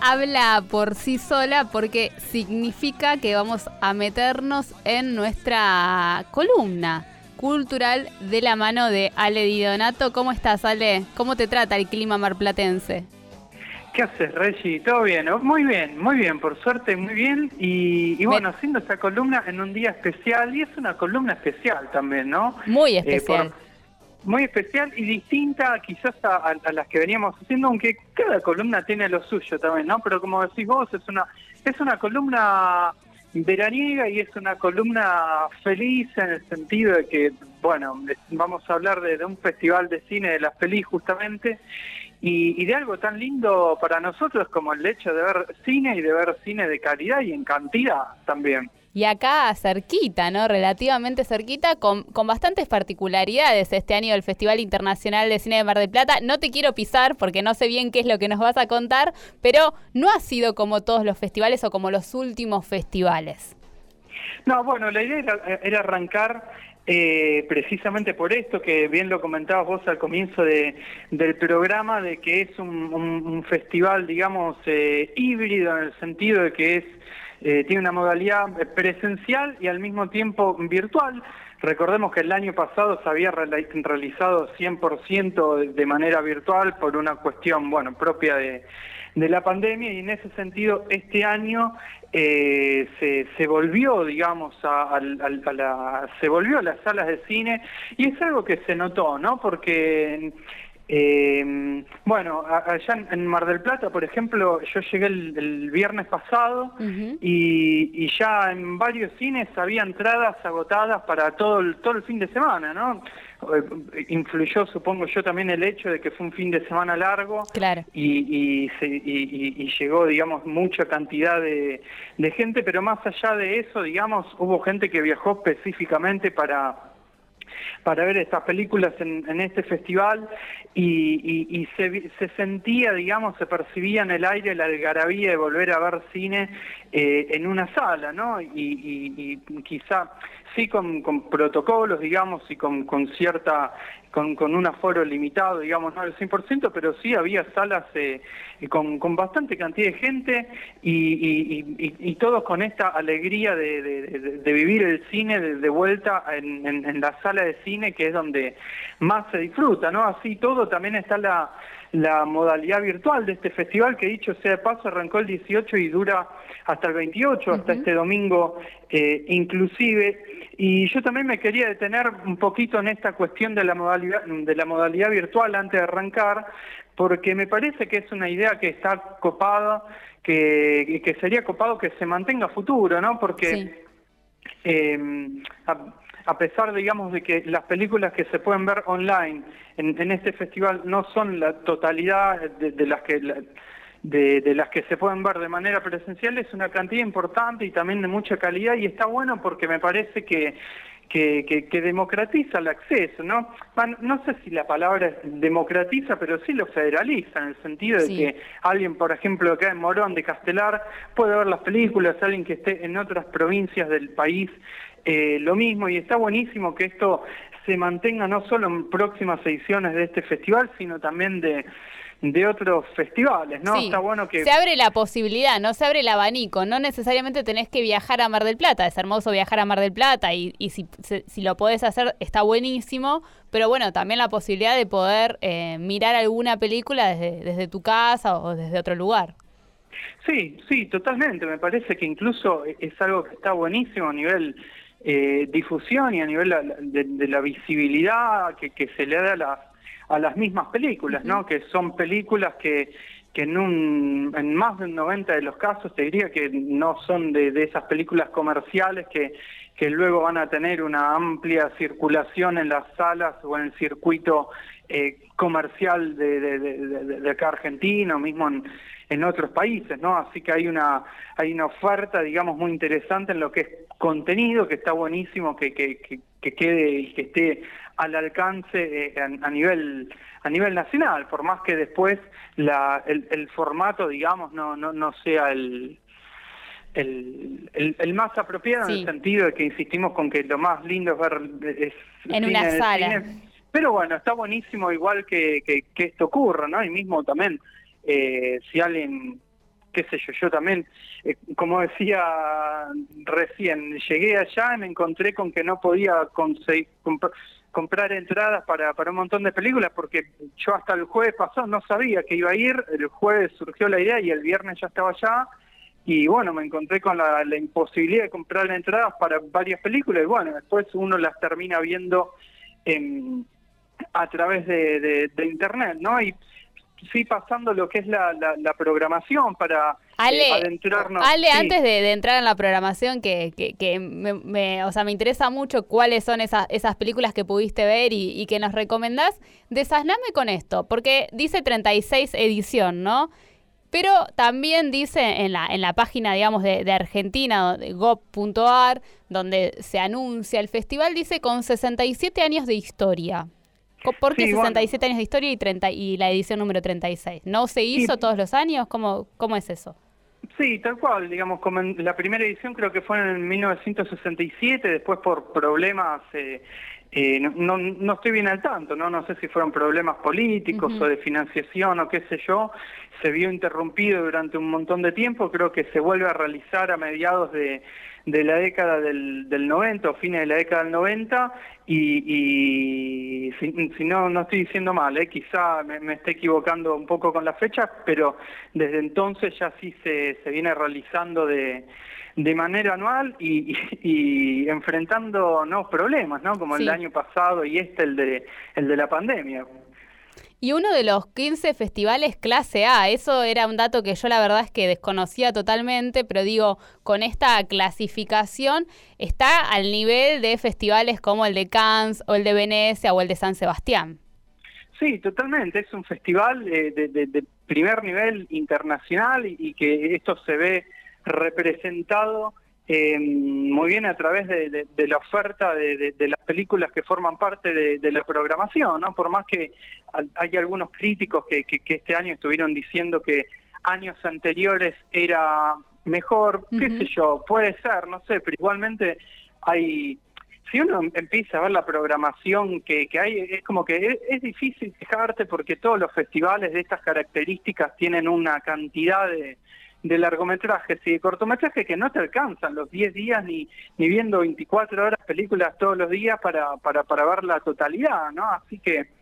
Habla por sí sola porque significa que vamos a meternos en nuestra columna cultural de la mano de Ale Di Donato. ¿Cómo estás, Ale? ¿Cómo te trata el clima marplatense? ¿Qué haces, Reggie? ¿Todo bien? Muy bien, muy bien, por suerte, muy bien. Y, bueno, haciendo esta columna en un día especial, y es una columna especial también, ¿no? Muy eh, especial muy especial y distinta quizás a, las que veníamos haciendo, aunque cada columna tiene lo suyo también, ¿no? Pero como decís vos, es una, es una columna veraniega y es una columna feliz en el sentido de que, bueno, vamos a hablar de, un festival de cine de la feliz justamente y, de algo tan lindo para nosotros como el hecho de ver cine y de ver cine de calidad y en cantidad también y acá cerquita, ¿no? Relativamente cerquita, con, con bastantes particularidades este año del Festival Internacional de Cine de Mar del Plata. No te quiero pisar porque no sé bien qué es lo que nos vas a contar, pero no ha sido como todos los festivales o como los últimos festivales. No, bueno, la idea era, arrancar eh, precisamente por esto, que bien lo comentabas vos al comienzo de, del programa, de que es un, festival, digamos, eh, híbrido en el sentido de que es eh, tiene una modalidad presencial y al mismo tiempo virtual. Recordemos que el año pasado se había realizado 100% de manera virtual por una cuestión, bueno, propia de, la pandemia y en ese sentido este año eh, se, volvió, digamos, a, la, se volvió a las salas de cine y es algo que se notó, ¿no? Porque eh, bueno, allá en Mar del Plata, por ejemplo, yo llegué el, viernes pasado y, ya en varios cines había entradas agotadas para todo el, todo el fin de semana, ¿no? Eh, influyó, supongo yo, también el hecho de que fue un fin de semana largo claro. y, y, llegó, digamos, mucha cantidad de, de gente, pero más allá de eso, digamos, hubo gente que viajó específicamente para para ver estas películas en, este festival y, se, sentía, digamos, se percibía en el aire la algarabía de volver a ver cine eh, en una sala, ¿no? Y, quizá sí con, protocolos, digamos, y con, cierta, con, un aforo limitado, digamos, no al 100%, pero sí había salas eh, con, bastante cantidad de gente y, todos con esta alegría de, vivir el cine de, vuelta en, la sala de cine, que es donde más se disfruta, ¿no? Así todo también está la, la modalidad virtual de este festival, que dicho sea de paso, arrancó el 18 y dura hasta el 28, hasta este domingo eh, inclusive. Y yo también me quería detener un poquito en esta cuestión de la modalidad, de la modalidad virtual antes de arrancar, porque me parece que es una idea que está copada, que, que sería copado que se mantenga futuro, ¿no? Porque eh, a, pesar, digamos, de que las películas que se pueden ver online en, este festival no son la totalidad de, las que... de, las que se pueden ver de manera presencial es una cantidad importante y también de mucha calidad y está bueno porque me parece que que, que, democratiza el acceso, ¿no? no sé si la palabra es democratiza, pero sí lo federaliza, en el sentido de que alguien, por ejemplo, acá en Morón de Castelar, puede ver las películas, alguien que esté en otras provincias del país, eh, lo mismo, y está buenísimo que esto se mantenga no solo en próximas ediciones de este festival, sino también de de otros festivales, ¿no? Está bueno que... Se abre la posibilidad, no se abre el abanico, no necesariamente tenés que viajar a Mar del Plata, es hermoso viajar a Mar del Plata y, y si, si lo podés hacer está buenísimo, pero bueno, también la posibilidad de poder eh, mirar alguna película desde, desde tu casa o desde otro lugar. Sí, sí, totalmente, me parece que incluso es algo que está buenísimo a nivel eh, difusión y a nivel de, la visibilidad que, que se le da a las a las mismas películas, ¿no? Que son películas que, que en, un, en más del 90 de los casos te diría que no son de, de esas películas comerciales que, que luego van a tener una amplia circulación en las salas o en el circuito eh, comercial de, de, de, de, acá Argentina, o mismo en, en otros países, ¿no? Así que hay una, hay una oferta, digamos, muy interesante en lo que es contenido, que está buenísimo que, que, que, quede y que esté al alcance eh, a, nivel a nivel nacional, por más que después la, el, el formato, digamos, no, no, no sea el, el, el, más apropiado en el sentido de que insistimos con que lo más lindo es ver es en una sala. Pero bueno, está buenísimo igual que, que, que, esto ocurra, ¿no? Y mismo también eh, si alguien qué sé yo, yo también, eh, como decía recién, llegué allá y me encontré con que no podía conseguir, comprar entradas para, para un montón de películas porque yo hasta el jueves pasado no sabía que iba a ir, el jueves surgió la idea y el viernes ya estaba allá y bueno, me encontré con la, imposibilidad de comprar entradas para varias películas y bueno, después uno las termina viendo a través de, de internet, ¿no? Y sí pasando lo que es la, la, programación para eh, adentrarnos. Ale, antes de, entrar en la programación, que, que, me, o sea, me interesa mucho cuáles son esas, esas películas que pudiste ver y, que nos recomendás, desasname con esto, porque dice 36 edición, ¿no? Pero también dice en la, en la página, digamos, de, de Argentina, de gov.ar, donde se anuncia el festival, dice con 67 años de historia. ¿Por qué 67 años de historia y, 30, y la edición número 36? ¿No se hizo todos los años? ¿Cómo, ¿Cómo es eso? Sí, tal cual, digamos, como la primera edición creo que fue en 1967, después por problemas, eh, eh, no, no, estoy bien al tanto, no no sé si fueron problemas políticos o de financiación o qué sé yo, se vio interrumpido durante un montón de tiempo, creo que se vuelve a realizar a mediados de, de la década del, del 90 o fines de la década del 90 y, y si, no, no estoy diciendo mal, ¿eh? quizá me, me esté equivocando un poco con las fechas, pero desde entonces ya sí se, se viene realizando de, de manera anual y, y, enfrentando nuevos problemas, ¿no? Como el año pasado y este, el de, el de la pandemia. Y uno de los 15 festivales clase A, eso era un dato que yo la verdad es que desconocía totalmente, pero digo, con esta clasificación está al nivel de festivales como el de Cannes o el de Venecia o el de San Sebastián. Sí, totalmente, es un festival eh, de, primer nivel internacional y que esto se ve representado eh, muy bien a través de, la oferta de, las películas que forman parte de, la programación, ¿no? Por más que hay algunos críticos que, este año estuvieron diciendo que años anteriores era mejor, qué sé yo, puede ser, no sé, pero igualmente hay... Si uno empieza a ver la programación que, hay, es como que es, es difícil fijarte porque todos los festivales de estas características tienen una cantidad de, de largometrajes y de cortometrajes que no te alcanzan los 10 días ni, ni viendo 24 horas películas todos los días para, para, para ver la totalidad, ¿no? Así que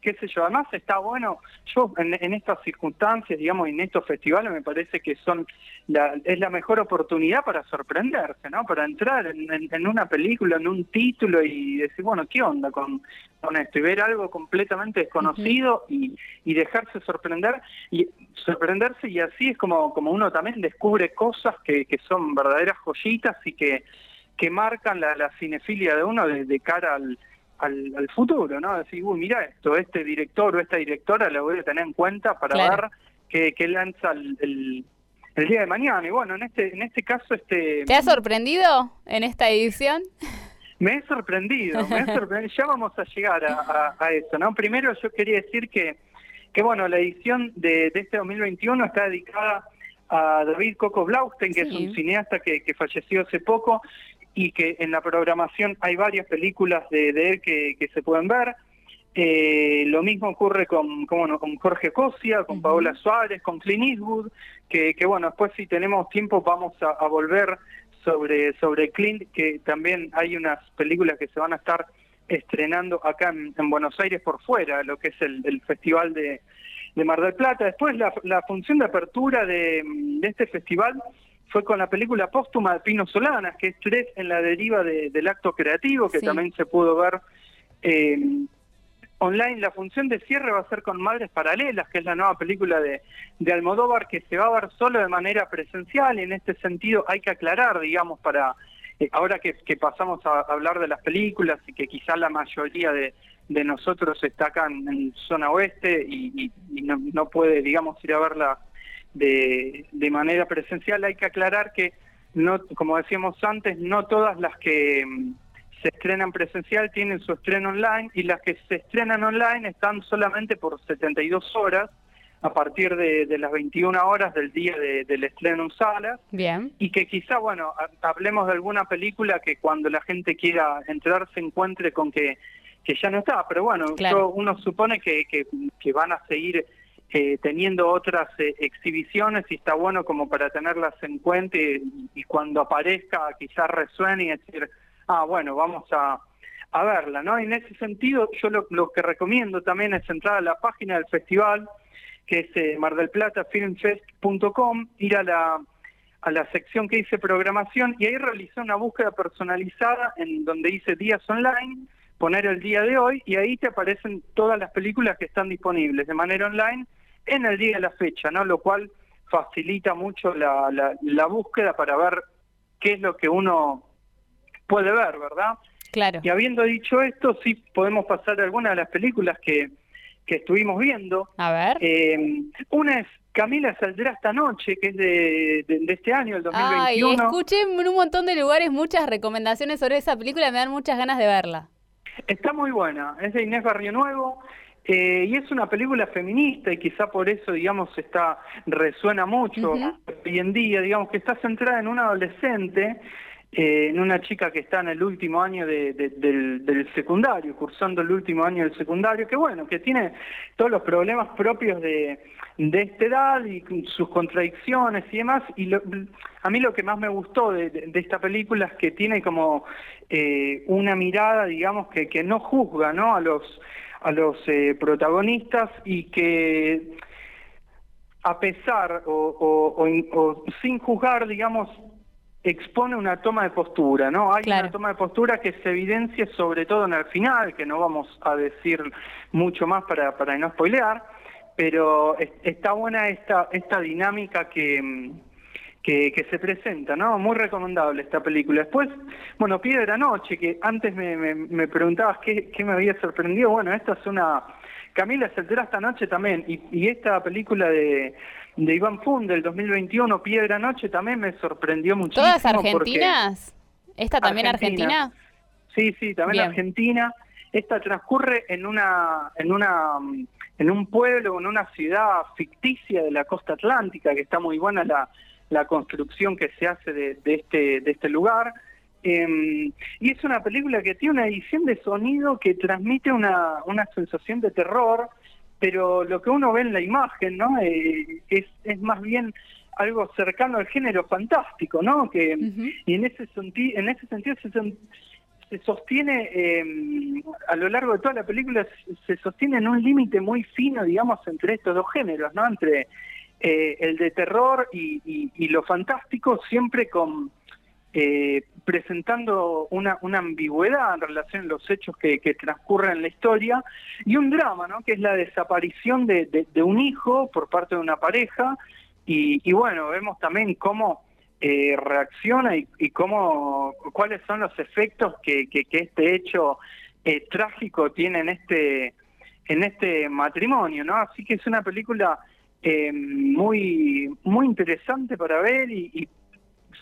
qué sé yo, además está bueno, yo en, estas circunstancias, digamos, en estos festivales me parece que son la, es la mejor oportunidad para sorprenderse, ¿no? Para entrar en, una película, en un título y decir, bueno, ¿qué onda con, con esto? Y ver algo completamente desconocido y, y dejarse sorprender y sorprenderse y así es como, como uno también descubre cosas que, que son verdaderas joyitas y que, que marcan la, la cinefilia de uno de cara al al, futuro, ¿no? Decir, uy, mira esto, este director o esta directora lo voy a tener en cuenta para ver qué, lanza el, el, día de mañana. Y bueno, en este, en este caso... este ¿Te ha sorprendido en esta edición? Me he sorprendido, me he sorprendido. ya vamos a llegar a, a, eso, ¿no? Primero yo quería decir que, que bueno, la edición de, de este 2021 está dedicada a David Coco Blaustein, que es un cineasta que, que, falleció hace poco y que en la programación hay varias películas de, él que, se pueden ver. Eh, lo mismo ocurre con, con, con Jorge Cosia, con Paola Suárez, con Clint Eastwood, que, que bueno, después si tenemos tiempo vamos a, volver sobre, sobre Clint, que también hay unas películas que se van a estar estrenando acá en, Buenos Aires por fuera, lo que es el, Festival de, de, Mar del Plata. Después la, la función de apertura de, de este festival fue con la película póstuma de Pino Solanas, que es tres en la deriva del acto creativo, que también se pudo ver eh, online. La función de cierre va a ser con Madres Paralelas, que es la nueva película de, de Almodóvar, que se va a ver solo de manera presencial, y en este sentido hay que aclarar, digamos, para eh, ahora que, pasamos a hablar de las películas y que quizá la mayoría de, de nosotros está acá en, zona oeste y, no, no puede, digamos, ir a verla de, de manera presencial. Hay que aclarar que, no, como decíamos antes, no todas las que mm, se estrenan presencial tienen su estreno online y las que se estrenan online están solamente por 72 horas a partir de, las 21 horas del día del estreno en salas. Bien. Y que quizá, bueno, hablemos de alguna película que cuando la gente quiera entrar se encuentre con que, que ya no está. Pero bueno, uno supone que, que, que van a seguir eh, teniendo otras eh, exhibiciones y está bueno como para tenerlas en cuenta y, cuando aparezca quizás resuene y decir, ah, bueno, vamos a, a verla, ¿no? En ese sentido, yo lo, lo, que recomiendo también es entrar a la página del festival, que es eh, mardelplatafilmfest.com, ir a la, a la sección que dice programación y ahí realicé una búsqueda personalizada en donde dice días online, poner el día de hoy y ahí te aparecen todas las películas que están disponibles de manera online en el día de la fecha, ¿no? Lo cual facilita mucho la, la, búsqueda para ver qué es lo que uno puede ver, ¿verdad? Claro. Y habiendo dicho esto, sí podemos pasar a algunas de las películas que, que estuvimos viendo. A ver. Eh, una es Camila saldrá esta noche, que es de, de, este año, el 2021. Ay, escuché en un montón de lugares muchas recomendaciones sobre esa película, me dan muchas ganas de verla. Está muy buena, es de Inés Barrio Nuevo, eh, y es una película feminista y quizá por eso, digamos, está resuena mucho hoy en día, digamos, que está centrada en un adolescente, eh, en una chica que está en el último año del, del, secundario, cursando el último año del secundario, que bueno, que tiene todos los problemas propios de, de esta edad y sus contradicciones y demás. Y a mí lo que más me gustó de, esta película es que tiene como eh, una mirada, digamos, que, que no juzga ¿no? a los a los eh, protagonistas y que a pesar o, sin juzgar, digamos, expone una toma de postura, ¿no? Hay una toma de postura que se evidencia sobre todo en el final, que no vamos a decir mucho más para, para no spoilear, pero está buena esta, esta dinámica que, que, se presenta, ¿no? Muy recomendable esta película. Después, bueno, Piedra Noche, que antes me, me, preguntabas qué, qué, me había sorprendido. Bueno, esta es una... Camila saldrá esta noche también, y, y esta película de, de Iván Fund del 2021, Piedra Noche, también me sorprendió muchísimo. ¿Todas argentinas? ¿Esta también argentina? Sí, sí, también argentina. Esta transcurre en una, en una, en un pueblo, en una ciudad ficticia de la costa atlántica, que está muy buena la, la construcción que se hace de, este, de este lugar. Em, y es una película que tiene una edición de sonido que transmite una, una sensación de terror, pero lo que uno ve en la imagen, ¿no? Eh, es, es más bien algo cercano al género fantástico, ¿no? Que, Y en ese, en ese sentido se, se sostiene, em, a lo largo de toda la película, se sostiene en un límite muy fino, digamos, entre estos dos géneros, ¿no? Entre eh, el de terror y, lo fantástico, siempre con eh, presentando una, una, ambigüedad en relación a los hechos que, transcurren en la historia, y un drama, ¿no? que es la desaparición de, un hijo por parte de una pareja, y, bueno, vemos también cómo eh, reacciona y, cómo cuáles son los efectos que, que, este hecho trágico tiene en este en este matrimonio, ¿no? Así que es una película eh, muy, muy interesante para ver y,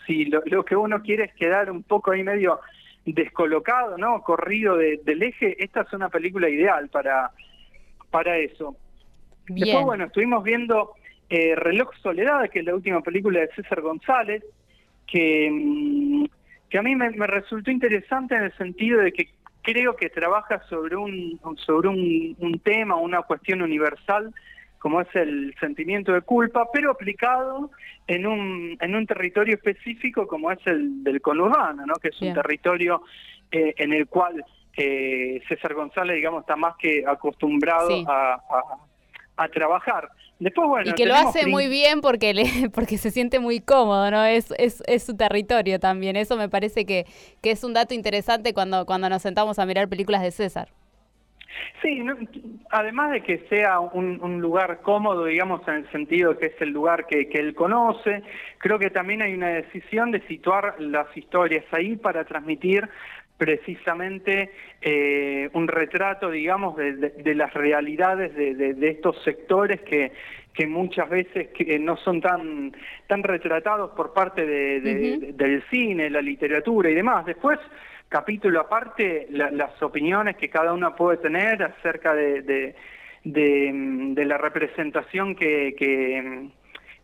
si lo, que uno quiere es quedar un poco ahí medio descolocado, ¿no? Corrido del eje, esta es una película ideal para, para eso. Después, bueno, estuvimos viendo eh, Reloj Soledad, que es la última película de César González, que, mm, que a mí me, me resultó interesante en el sentido de que creo que trabaja sobre un, sobre un, un tema, una cuestión universal como es el sentimiento de culpa, pero aplicado en un, en un territorio específico como es el del conurbano, ¿no? que es un territorio eh, en el cual eh, César González, digamos, está más que acostumbrado a, a, trabajar. Después, bueno, y que lo hace muy bien porque le, porque se siente muy cómodo, ¿no? Es, es, es su territorio también. Eso me parece que, que es un dato interesante cuando, cuando nos sentamos a mirar películas de César. Sí, además de que sea un, lugar cómodo, digamos, en el sentido de que es el lugar que, él conoce, creo que también hay una decisión de situar las historias ahí para transmitir precisamente eh, un retrato, digamos, de, las realidades de, estos sectores que, que muchas veces que no son tan, tan retratados por parte del cine, la literatura y demás. Después, capítulo aparte las opiniones que cada uno puede tener acerca de, de, la representación que,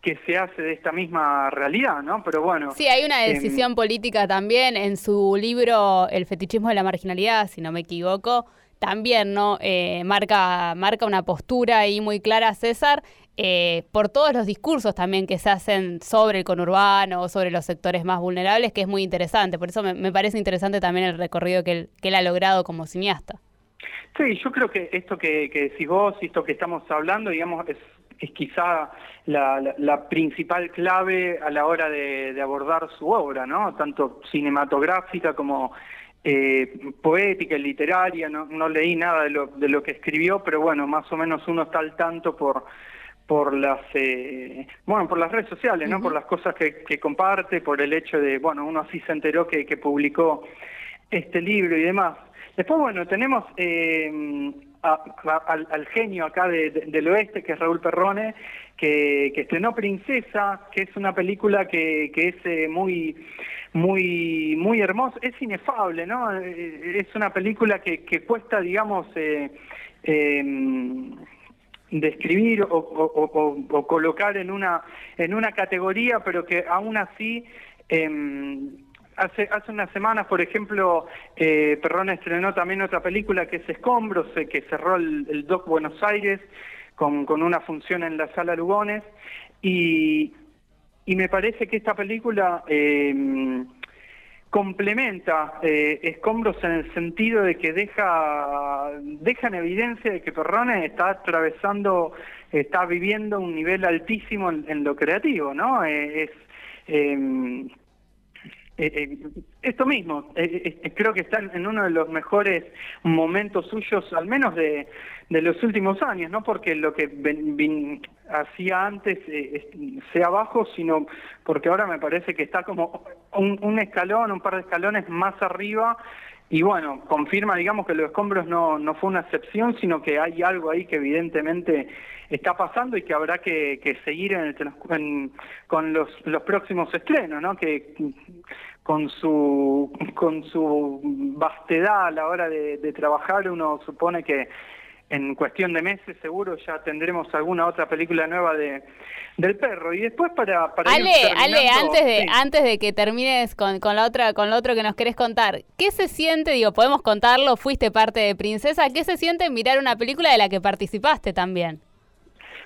que, se hace de esta misma realidad, ¿no? Pero bueno. Sí, hay una em, decisión política también en su libro El fetichismo de la marginalidad, si no me equivoco. También, ¿no? Eh, marca, marca una postura ahí muy clara, César, eh, por todos los discursos también que se hacen sobre el conurbano sobre los sectores más vulnerables, que es muy interesante. Por eso me, parece interesante también el recorrido que él, ha logrado como cineasta. Sí, yo creo que esto que, decís vos y esto que estamos hablando, digamos, es, quizá la, principal clave a la hora de, de abordar su obra, ¿no? Tanto cinematográfica como eh, poética y literaria, no, no leí nada de lo, de lo que escribió, pero bueno, más o menos uno está al tanto por por las eh, bueno por las redes sociales no por las cosas que, que, comparte por el hecho de bueno uno así se enteró que, que publicó este libro y demás. Después bueno tenemos eh, al, genio acá del oeste, que es Raúl Perrone, que, estrenó Princesa, que es una película que, es eh, muy, muy, muy hermosa, es inefable, ¿no? Eh, es una película que, cuesta, digamos, eh, em, describir o, colocar en una, en una categoría, pero que aún así... Em, Hace, hace unas semanas, por ejemplo, eh, Perrón estrenó también otra película que es Escombros, eh, que cerró el, Doc Buenos Aires con, con, una función en la Sala Lugones. Y, y me parece que esta película eh, complementa eh, Escombros en el sentido de que deja, deja en evidencia de que Perrone está atravesando, está viviendo un nivel altísimo en, lo creativo, ¿no? es eh, eh, esto mismo, eh, creo que están en uno de los mejores momentos suyos, al menos de, los últimos años, no porque lo que hacía antes sea bajo, sino porque ahora me parece que está como un, un escalón, un par de escalones más arriba y bueno, confirma, digamos, que los escombros no, no fue una excepción, sino que hay algo ahí que evidentemente está pasando y que habrá que, seguir en el, con los, los próximos estrenos, ¿no? Que con su, con su vastedad a la hora de, de trabajar uno supone que en cuestión de meses seguro ya tendremos alguna otra película nueva de del perro. Y después para, para Ale, Ale antes de antes de que termines con, con la otra con lo otro que nos querés contar qué se siente digo podemos contarlo fuiste parte de Princesa qué se siente mirar una película de la que participaste también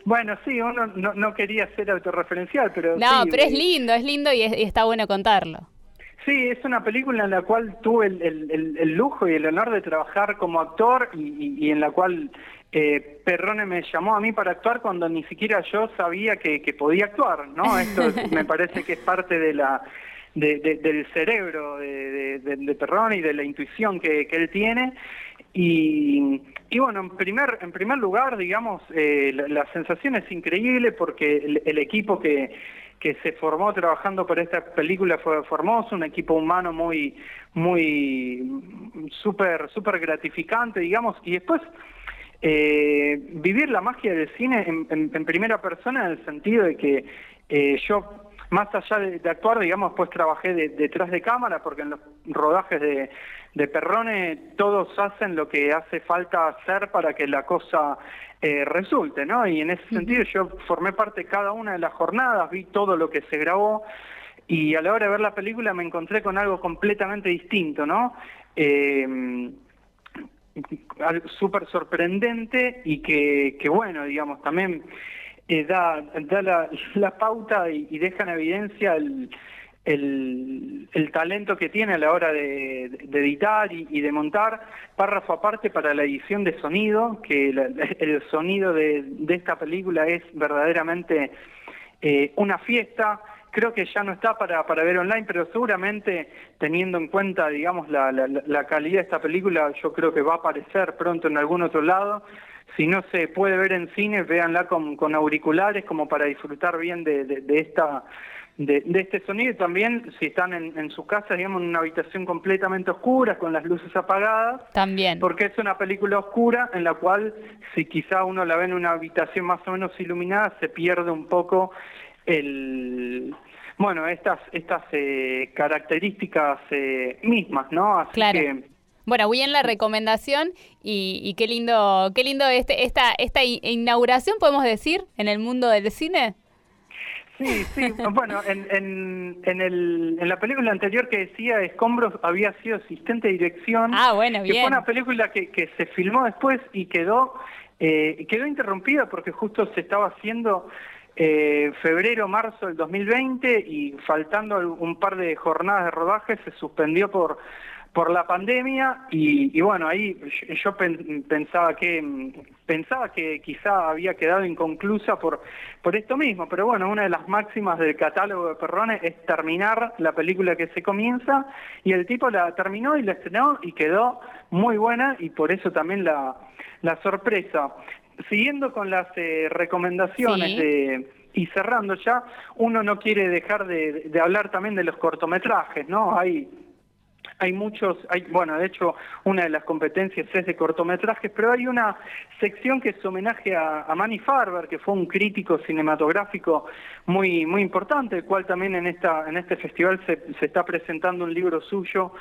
bueno, sí, uno no, no quería ser autorreferencial, pero... No, pero es lindo, es lindo y, y está bueno contarlo. Sí, es una película en la cual tuve el, lujo y el honor de trabajar como actor y, en la cual eh, Perrone me llamó a mí para actuar cuando ni siquiera yo sabía que, podía actuar, ¿no? Esto me parece que es parte de la del cerebro de, Perrone y de la intuición que, él tiene. Y, bueno, en primer, en primer lugar, digamos, eh, la, sensación es increíble porque el equipo que que se formó trabajando por esta película fue Formoso, un equipo humano muy, muy súper, súper gratificante, digamos, y después eh, vivir la magia del cine en, primera persona en el sentido de que eh, yo más allá de, actuar, digamos, pues trabajé detrás de cámara, porque en los rodajes de, de Perrone todos hacen lo que hace falta hacer para que la cosa eh, resulte, ¿no? Y en ese sentido yo formé parte de cada una de las jornadas, vi todo lo que se grabó y a la hora de ver la película me encontré con algo completamente distinto, ¿no? Eh, súper sorprendente y que, que, bueno, digamos, también eh, da, da la, la pauta y, deja en evidencia el, el, talento que tiene a la hora de, editar y, de montar, párrafo aparte para la edición de sonido, que el sonido de, esta película es verdaderamente eh, una fiesta, creo que ya no está para, para ver online, pero seguramente teniendo en cuenta, digamos, la, la, calidad de esta película, yo creo que va a aparecer pronto en algún otro lado. Si no se puede ver en cine, véanla con, con auriculares como para disfrutar bien de, de esta de, este sonido también si están en, su casa, digamos, en una habitación completamente oscura, con las luces apagadas. También. Porque es una película oscura en la cual, si quizá uno la ve en una habitación más o menos iluminada, se pierde un poco el... Bueno, estas, estas eh, características eh, mismas, ¿no? Así claro. que... Bueno, bien la recomendación y, y, qué lindo, qué lindo este, esta, esta inauguración, podemos decir, en el mundo del cine. Sí, sí. Bueno, en, en, en, el, en la película anterior que decía Escombros había sido asistente de dirección. Ah, bueno, bien. Que fue una película que, que se filmó después y quedó, eh, quedó interrumpida porque justo se estaba haciendo eh, febrero, marzo del 2020 y faltando un par de jornadas de rodaje se suspendió por por la pandemia y, bueno ahí yo pensaba que pensaba que quizá había quedado inconclusa por por esto mismo pero bueno una de las máximas del catálogo de Perrone es terminar la película que se comienza y el tipo la terminó y la estrenó y quedó muy buena y por eso también la la sorpresa siguiendo con las eh, recomendaciones de y cerrando ya, uno no quiere dejar de, de, hablar también de los cortometrajes, ¿no? Hay hay muchos, hay, bueno, de hecho, una de las competencias es de cortometrajes, pero hay una sección que es homenaje a, a Manny Farber, que fue un crítico cinematográfico muy, muy importante, el cual también en, esta, en este festival se, se está presentando un libro suyo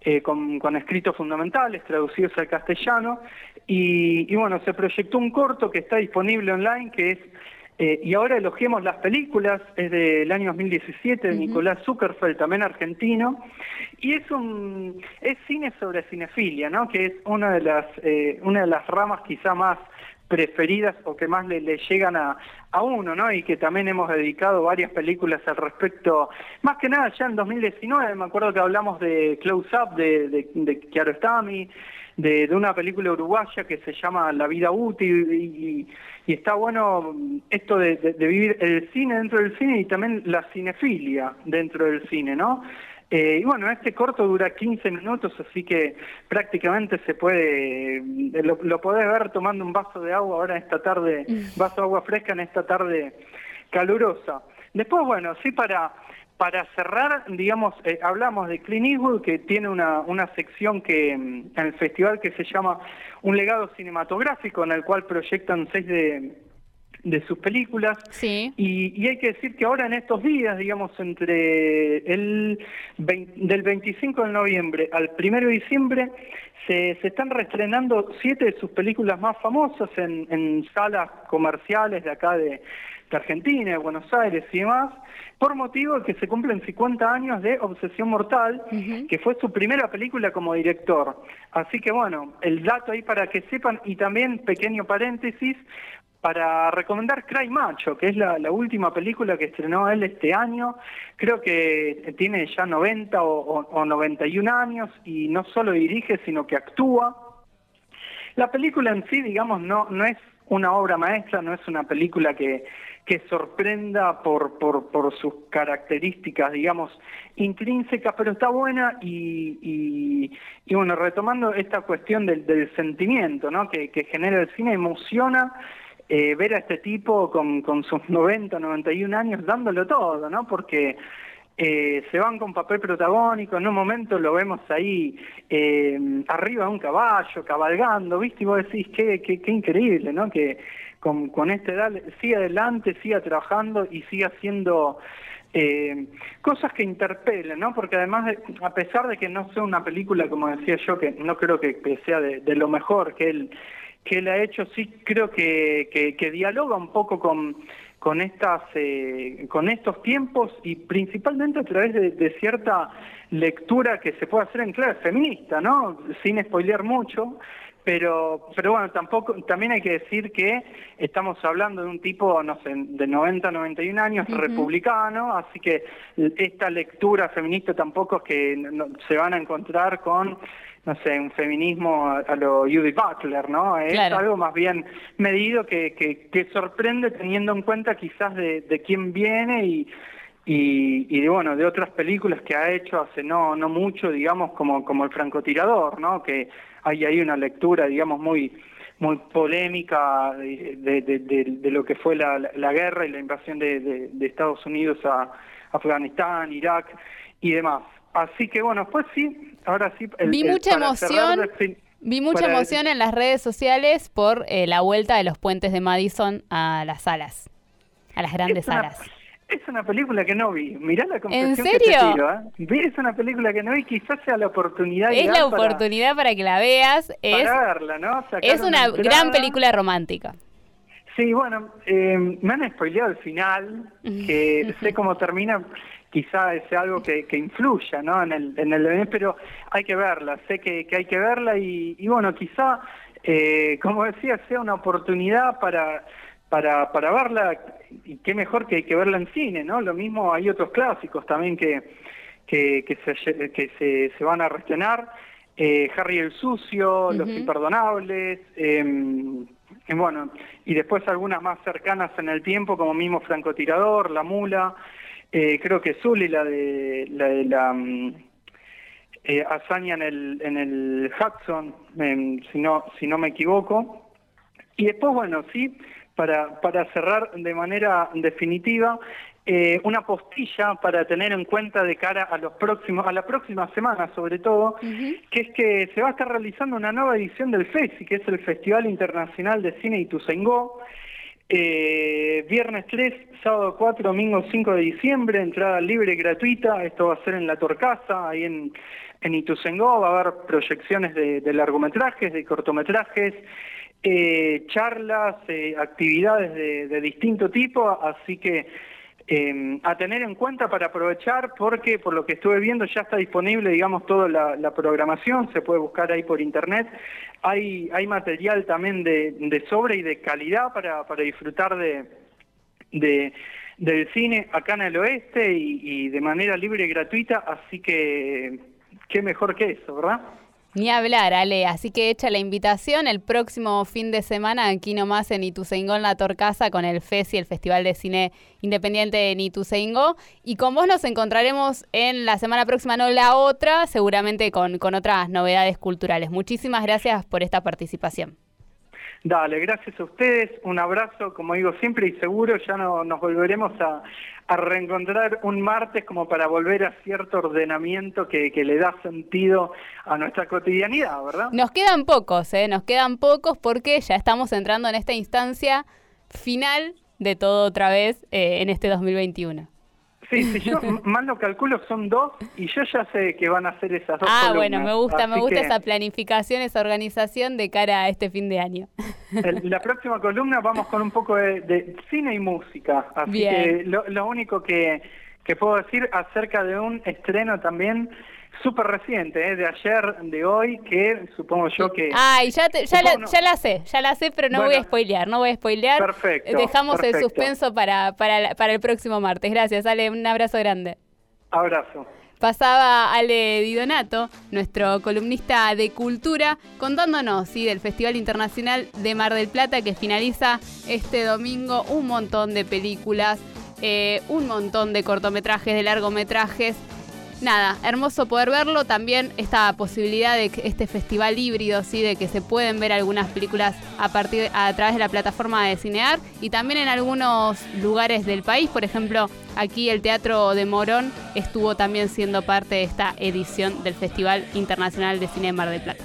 eh, con, con, escritos fundamentales traducidos al castellano y, y, bueno, se proyectó un corto que está disponible online que es eh, y ahora elogiemos las películas, es del año 2017 de Nicolás Zuckerfeld, también argentino, y es un es cine sobre cinefilia, ¿no? Que es una de las eh, una de las ramas quizá más preferidas o que más le, le llegan a, a, uno, ¿no? Y que también hemos dedicado varias películas al respecto, más que nada ya en 2019, me acuerdo que hablamos de Close Up, de, de, de Kiarostami, de, de, una película uruguaya que se llama La vida útil y, y está bueno esto de, de, de, vivir el cine dentro del cine y también la cinefilia dentro del cine, ¿no? Eh, y bueno, este corto dura 15 minutos, así que prácticamente se puede, lo, lo podés ver tomando un vaso de agua ahora esta tarde, vaso de agua fresca en esta tarde calurosa. Después, bueno, sí para para cerrar, digamos, eh, hablamos de Clint Eastwood, que tiene una, una sección que en el festival que se llama Un legado cinematográfico, en el cual proyectan seis de, de sus películas. Sí. Y, y, hay que decir que ahora en estos días, digamos, entre el 20, del 25 de noviembre al 1 de diciembre, se, se están reestrenando siete de sus películas más famosas en, en salas comerciales de acá de, de Argentina, de Buenos Aires y demás por motivo de que se cumplen 50 años de Obsesión Mortal, uh -huh. que fue su primera película como director. Así que bueno, el dato ahí para que sepan, y también pequeño paréntesis, para recomendar Cry Macho, que es la, la, última película que estrenó él este año. Creo que tiene ya 90 o, o, o 91 años y no solo dirige, sino que actúa. La película en sí, digamos, no, no es una obra maestra, no es una película que que sorprenda por, por, sus características, digamos, intrínsecas, pero está buena y, y, y bueno, retomando esta cuestión del, del sentimiento ¿no? que, que genera el cine, emociona eh, ver a este tipo con, con sus 90, 91 años dándolo todo, ¿no? Porque eh, se van con papel protagónico, en un momento lo vemos ahí eh, arriba de un caballo, cabalgando, ¿viste? Y vos decís, qué, qué, qué increíble, ¿no? Que con, con esta edad siga adelante, siga trabajando y siga haciendo eh, cosas que interpelen, ¿no? Porque además, de, a pesar de que no sea una película, como decía yo, que no creo que, sea de, lo mejor que él, que él ha hecho, sí creo que, que, que dialoga un poco con con estas eh, con estos tiempos y principalmente a través de, de, cierta lectura que se puede hacer en clave feminista, ¿no? Sin spoilear mucho, pero pero bueno, tampoco también hay que decir que estamos hablando de un tipo, no sé, de 90, 91 años, uh -huh. republicano, así que esta lectura feminista tampoco es que no, se van a encontrar con no sé, un feminismo a, lo Judith Butler, ¿no? Es claro. algo más bien medido que, que, que, sorprende teniendo en cuenta quizás de, de quién viene y, y, y de, bueno, de otras películas que ha hecho hace no, no mucho, digamos, como, como El francotirador, ¿no? Que hay ahí una lectura, digamos, muy muy polémica de, de, de, de lo que fue la, la, guerra y la invasión de, Estados Unidos a Afganistán, Irak y demás. Así que bueno, pues sí, ahora sí. El, vi mucha emoción. Vi mucha emoción en las redes sociales por eh, la vuelta de los puentes de Madison a las salas, a las grandes una, salas. Es una película que no vi. Mirá la ¿En serio? Que te tiro, ¿eh? Es una película que no vi, quizás sea la oportunidad. Es la oportunidad para, para, que la veas. Es, para verla, ¿no? es una gran película romántica. Sí, bueno, eh, me han spoileado el final, que sé cómo termina, quizá sea algo que, influya ¿no? en el, en el pero hay que verla, sé que, hay que verla y, bueno, quizá, eh, como decía, sea una oportunidad para, para, para verla y qué mejor que hay que verla en cine, ¿no? Lo mismo hay otros clásicos también que, que, que, se, que se, se van a reestrenar. Eh, Harry el Sucio, Los Imperdonables, em, bueno, y después algunas más cercanas en el tiempo, como mismo Francotirador, La Mula, eh, creo que Zully, la de la, de la eh, hazaña en el, en el Hudson, em, si, no, si no me equivoco. Y después, bueno, sí, para, para cerrar de manera definitiva, eh, una postilla para tener en cuenta de cara a los próximos, a la próxima semana sobre todo, que es que se va a estar realizando una nueva edición del FESI, que es el Festival Internacional de Cine Ituzaingó, eh, viernes 3, sábado 4, domingo 5 de diciembre, entrada libre y gratuita, esto va a ser en La Torcasa, ahí en, en Ituzaingó, va a haber proyecciones de, largometrajes, de cortometrajes, eh, charlas, eh, actividades de, de distinto tipo, así que eh, a tener en cuenta para aprovechar porque por lo que estuve viendo ya está disponible digamos toda la, programación, se puede buscar ahí por internet, hay, hay material también de, de sobre y de calidad para, para disfrutar de, de, del cine acá en el oeste y, y de manera libre y gratuita, así que qué mejor que eso, ¿verdad? Ni hablar, Ale. Así que echa la invitación el próximo fin de semana aquí nomás en Ituzaingó, en La Torcasa, con el FESI, el Festival de Cine Independiente en Ituzaingó. Y con vos nos encontraremos en la semana próxima, no la otra, seguramente con, con otras novedades culturales. Muchísimas gracias por esta participación. Dale, gracias a ustedes, un abrazo, como digo siempre, y seguro ya no, nos volveremos a, reencontrar un martes como para volver a cierto ordenamiento que, le da sentido a nuestra cotidianidad, ¿verdad? Nos quedan pocos, ¿eh? Nos quedan pocos porque ya estamos entrando en esta instancia final de todo otra vez eh, en este 2021. Sí, si yo mal lo calculo son dos y yo ya sé que van a ser esas dos. Ah, bueno, me gusta, me gusta esa planificación, esa organización de cara a este fin de año. la próxima columna vamos con un poco de, cine y música, así que lo, lo único que, que puedo decir acerca de un estreno también súper reciente, ¿eh? de ayer, de hoy, que supongo yo que... Ay, ya, ya, la, sé, ya la sé, pero no voy a spoilear, no voy a spoilear. Perfecto. Dejamos el suspenso para, para, para el próximo martes. Gracias, Ale, un abrazo grande. Abrazo. Pasaba Ale Di Donato, nuestro columnista de cultura, contándonos ¿sí? del Festival Internacional de Mar del Plata que finaliza este domingo un montón de películas, eh, un montón de cortometrajes, de largometrajes nada, hermoso poder verlo. También esta posibilidad de este festival híbrido, sí, de que se pueden ver algunas películas a partir a través de la plataforma de Cinear y también en algunos lugares del país. Por ejemplo, aquí el Teatro de Morón estuvo también siendo parte de esta edición del Festival Internacional de Cine Mar del Plata.